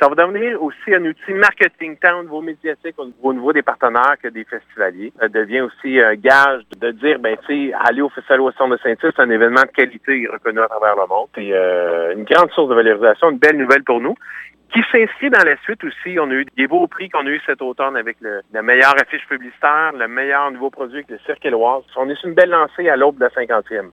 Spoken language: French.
Ça va devenir aussi un outil marketing tant au niveau médiatique au niveau des partenaires que des festivaliers. Ça devient aussi un gage de dire, ben, tu aller au Festival au Centre de Saint-Tite, c'est un événement de qualité reconnu à travers le monde. C'est euh, une grande source de valorisation, une belle nouvelle pour nous qui s'inscrit dans la suite aussi. On a eu des beaux prix qu'on a eu cet automne avec le, la meilleure affiche publicitaire, le meilleur nouveau produit avec le Cirque Éloise. On est sur une belle lancée à l'aube de la cinquantième.